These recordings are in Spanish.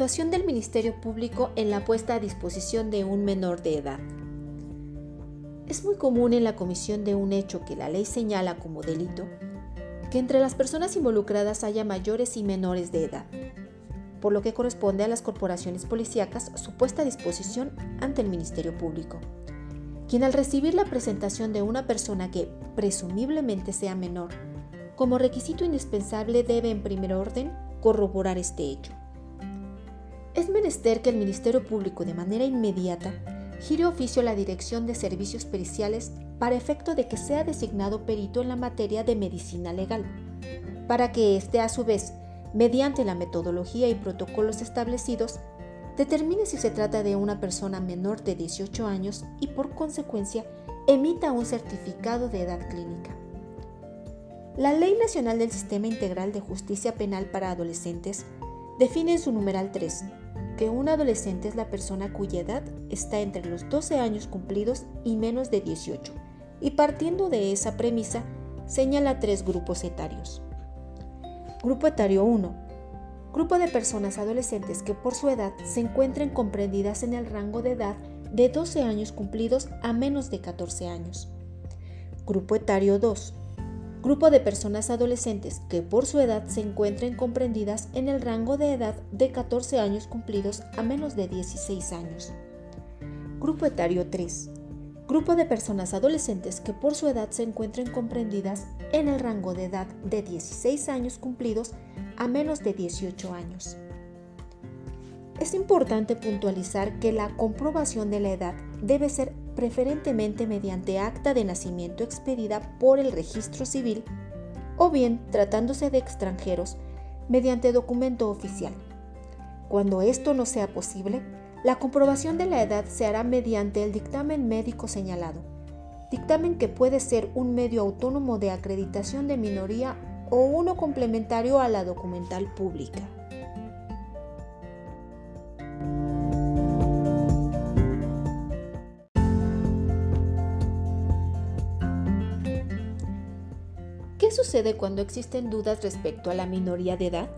Actuación del Ministerio Público en la puesta a disposición de un menor de edad. Es muy común en la comisión de un hecho que la ley señala como delito que entre las personas involucradas haya mayores y menores de edad, por lo que corresponde a las corporaciones policíacas su puesta a disposición ante el Ministerio Público, quien al recibir la presentación de una persona que presumiblemente sea menor, como requisito indispensable debe en primer orden corroborar este hecho. Es menester que el Ministerio Público de manera inmediata gire oficio a la Dirección de Servicios Periciales para efecto de que sea designado perito en la materia de medicina legal, para que éste a su vez, mediante la metodología y protocolos establecidos, determine si se trata de una persona menor de 18 años y por consecuencia emita un certificado de edad clínica. La Ley Nacional del Sistema Integral de Justicia Penal para Adolescentes define en su numeral 3 que un adolescente es la persona cuya edad está entre los 12 años cumplidos y menos de 18, y partiendo de esa premisa señala tres grupos etarios. Grupo etario 1. Grupo de personas adolescentes que por su edad se encuentren comprendidas en el rango de edad de 12 años cumplidos a menos de 14 años. Grupo etario 2 grupo de personas adolescentes que por su edad se encuentren comprendidas en el rango de edad de 14 años cumplidos a menos de 16 años. Grupo etario 3. Grupo de personas adolescentes que por su edad se encuentren comprendidas en el rango de edad de 16 años cumplidos a menos de 18 años. Es importante puntualizar que la comprobación de la edad debe ser preferentemente mediante acta de nacimiento expedida por el registro civil o bien, tratándose de extranjeros, mediante documento oficial. Cuando esto no sea posible, la comprobación de la edad se hará mediante el dictamen médico señalado, dictamen que puede ser un medio autónomo de acreditación de minoría o uno complementario a la documental pública. Sucede cuando existen dudas respecto a la minoría de edad?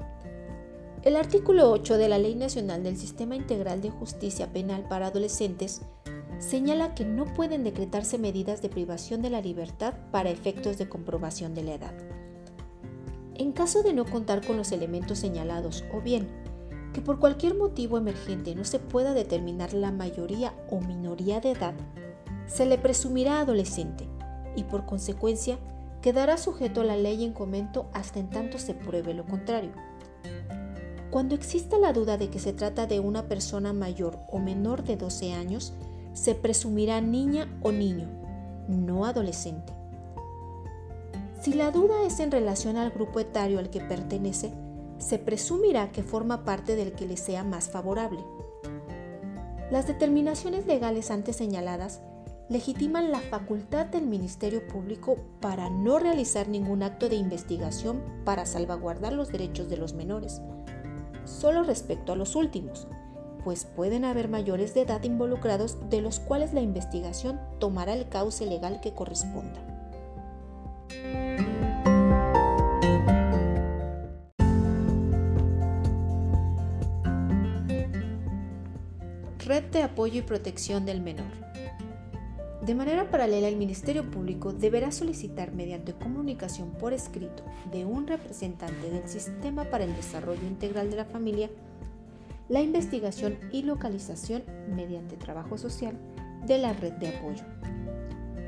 El artículo 8 de la Ley Nacional del Sistema Integral de Justicia Penal para Adolescentes señala que no pueden decretarse medidas de privación de la libertad para efectos de comprobación de la edad. En caso de no contar con los elementos señalados o bien que por cualquier motivo emergente no se pueda determinar la mayoría o minoría de edad, se le presumirá adolescente y por consecuencia quedará sujeto a la ley en comento hasta en tanto se pruebe lo contrario. Cuando exista la duda de que se trata de una persona mayor o menor de 12 años, se presumirá niña o niño, no adolescente. Si la duda es en relación al grupo etario al que pertenece, se presumirá que forma parte del que le sea más favorable. Las determinaciones legales antes señaladas legitiman la facultad del Ministerio Público para no realizar ningún acto de investigación para salvaguardar los derechos de los menores, solo respecto a los últimos, pues pueden haber mayores de edad involucrados de los cuales la investigación tomará el cauce legal que corresponda. Red de apoyo y protección del menor. De manera paralela, el Ministerio Público deberá solicitar mediante comunicación por escrito de un representante del Sistema para el Desarrollo Integral de la Familia la investigación y localización mediante trabajo social de la red de apoyo,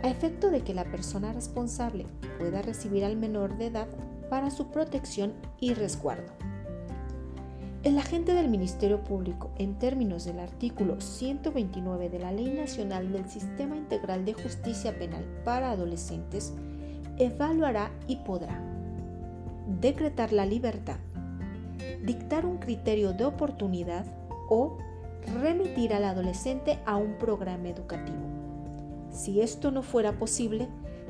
a efecto de que la persona responsable pueda recibir al menor de edad para su protección y resguardo. El agente del Ministerio Público, en términos del artículo 129 de la Ley Nacional del Sistema Integral de Justicia Penal para Adolescentes, evaluará y podrá decretar la libertad, dictar un criterio de oportunidad o remitir al adolescente a un programa educativo. Si esto no fuera posible,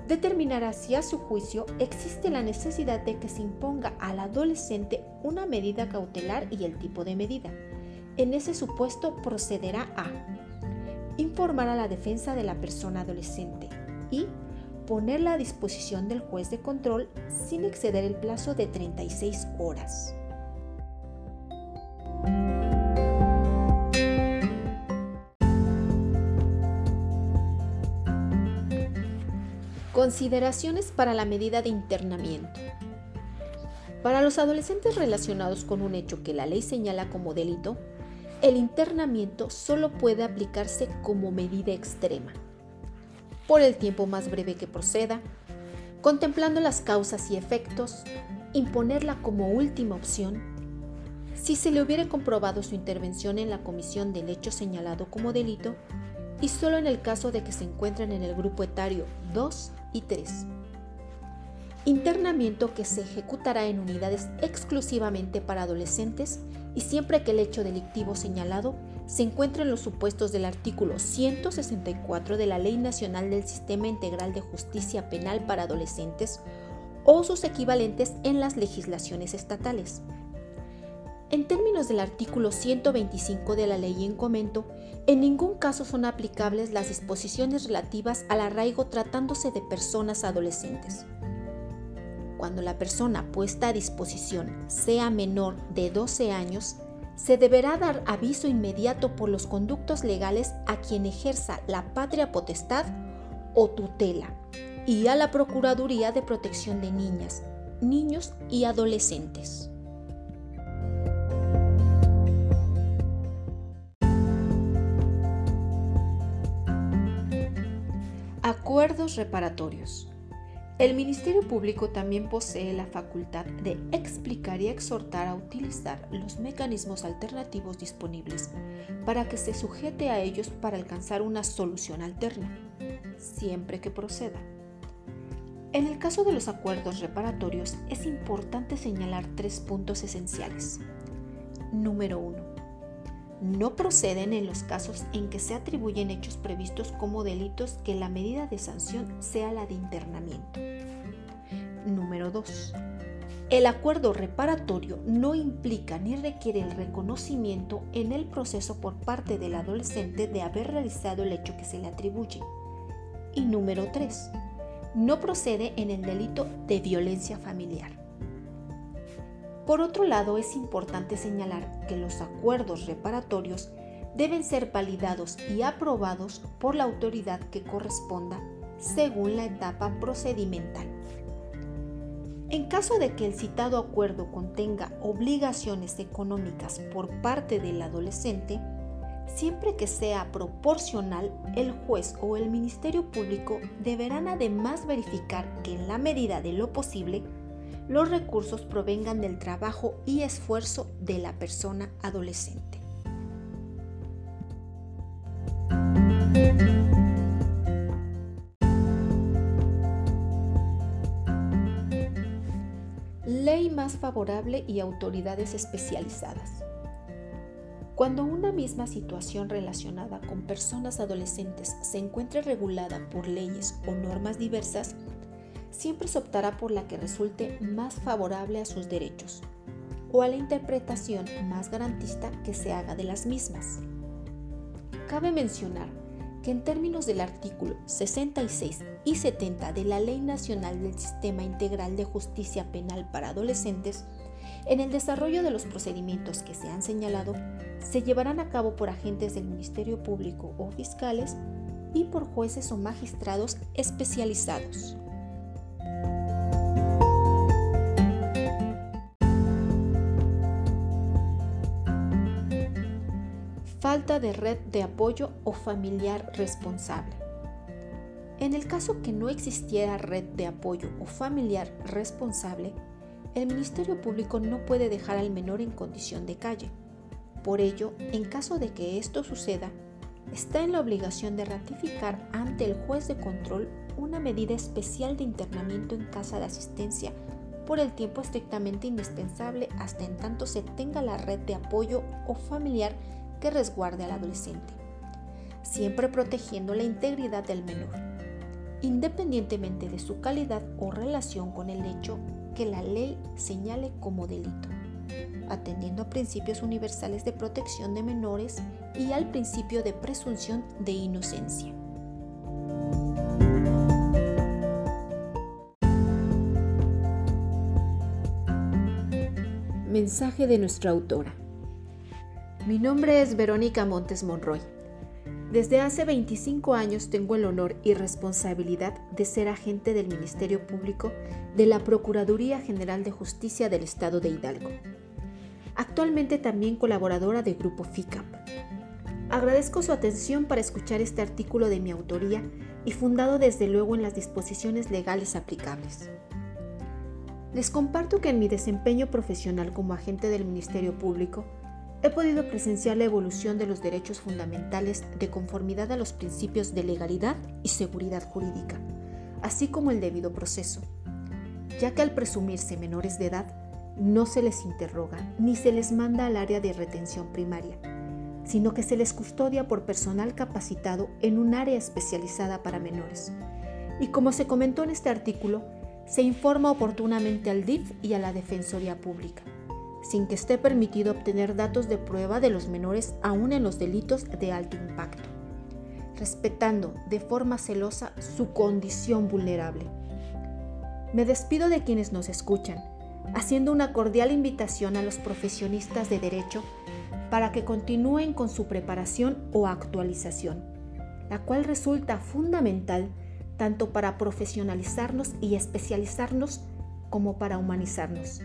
determinará si a su juicio existe la necesidad de que se imponga al adolescente una medida cautelar y el tipo de medida. En ese supuesto procederá a informar a la defensa de la persona adolescente y ponerla a disposición del juez de control sin exceder el plazo de 36 horas. Consideraciones para la medida de internamiento. Para los adolescentes relacionados con un hecho que la ley señala como delito, el internamiento solo puede aplicarse como medida extrema, por el tiempo más breve que proceda, contemplando las causas y efectos, imponerla como última opción, si se le hubiera comprobado su intervención en la comisión del hecho señalado como delito y solo en el caso de que se encuentren en el grupo etario 2 y 3. Internamiento que se ejecutará en unidades exclusivamente para adolescentes y siempre que el hecho delictivo señalado se encuentre en los supuestos del artículo 164 de la Ley Nacional del Sistema Integral de Justicia Penal para Adolescentes o sus equivalentes en las legislaciones estatales. En términos del artículo 125 de la ley en comento, en ningún caso son aplicables las disposiciones relativas al arraigo tratándose de personas adolescentes. Cuando la persona puesta a disposición sea menor de 12 años, se deberá dar aviso inmediato por los conductos legales a quien ejerza la patria potestad o tutela y a la Procuraduría de Protección de Niñas, Niños y Adolescentes. Acuerdos reparatorios. El Ministerio Público también posee la facultad de explicar y exhortar a utilizar los mecanismos alternativos disponibles para que se sujete a ellos para alcanzar una solución alterna, siempre que proceda. En el caso de los acuerdos reparatorios es importante señalar tres puntos esenciales. Número 1 no proceden en los casos en que se atribuyen hechos previstos como delitos que la medida de sanción sea la de internamiento. Número 2. El acuerdo reparatorio no implica ni requiere el reconocimiento en el proceso por parte del adolescente de haber realizado el hecho que se le atribuye. Y número 3. No procede en el delito de violencia familiar. Por otro lado, es importante señalar que los acuerdos reparatorios deben ser validados y aprobados por la autoridad que corresponda según la etapa procedimental. En caso de que el citado acuerdo contenga obligaciones económicas por parte del adolescente, siempre que sea proporcional, el juez o el Ministerio Público deberán además verificar que en la medida de lo posible los recursos provengan del trabajo y esfuerzo de la persona adolescente. Ley más favorable y autoridades especializadas. Cuando una misma situación relacionada con personas adolescentes se encuentre regulada por leyes o normas diversas, siempre se optará por la que resulte más favorable a sus derechos o a la interpretación más garantista que se haga de las mismas. Cabe mencionar que en términos del artículo 66 y 70 de la Ley Nacional del Sistema Integral de Justicia Penal para Adolescentes, en el desarrollo de los procedimientos que se han señalado, se llevarán a cabo por agentes del Ministerio Público o fiscales y por jueces o magistrados especializados. De red de apoyo o familiar responsable. En el caso que no existiera red de apoyo o familiar responsable, el Ministerio Público no puede dejar al menor en condición de calle. Por ello, en caso de que esto suceda, está en la obligación de ratificar ante el juez de control una medida especial de internamiento en casa de asistencia por el tiempo estrictamente indispensable hasta en tanto se tenga la red de apoyo o familiar que resguarde al adolescente, siempre protegiendo la integridad del menor, independientemente de su calidad o relación con el hecho que la ley señale como delito, atendiendo a principios universales de protección de menores y al principio de presunción de inocencia. Mensaje de nuestra autora. Mi nombre es Verónica Montes Monroy. Desde hace 25 años tengo el honor y responsabilidad de ser agente del Ministerio Público de la Procuraduría General de Justicia del Estado de Hidalgo. Actualmente también colaboradora de Grupo FICAP. Agradezco su atención para escuchar este artículo de mi autoría y fundado desde luego en las disposiciones legales aplicables. Les comparto que en mi desempeño profesional como agente del Ministerio Público, he podido presenciar la evolución de los derechos fundamentales de conformidad a los principios de legalidad y seguridad jurídica, así como el debido proceso, ya que al presumirse menores de edad, no se les interroga ni se les manda al área de retención primaria, sino que se les custodia por personal capacitado en un área especializada para menores. Y como se comentó en este artículo, se informa oportunamente al DIF y a la Defensoría Pública sin que esté permitido obtener datos de prueba de los menores aún en los delitos de alto impacto, respetando de forma celosa su condición vulnerable. Me despido de quienes nos escuchan, haciendo una cordial invitación a los profesionistas de derecho para que continúen con su preparación o actualización, la cual resulta fundamental tanto para profesionalizarnos y especializarnos como para humanizarnos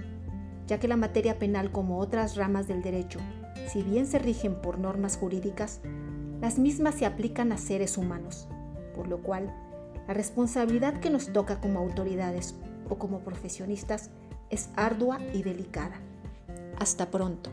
ya que la materia penal como otras ramas del derecho, si bien se rigen por normas jurídicas, las mismas se aplican a seres humanos, por lo cual la responsabilidad que nos toca como autoridades o como profesionistas es ardua y delicada. Hasta pronto.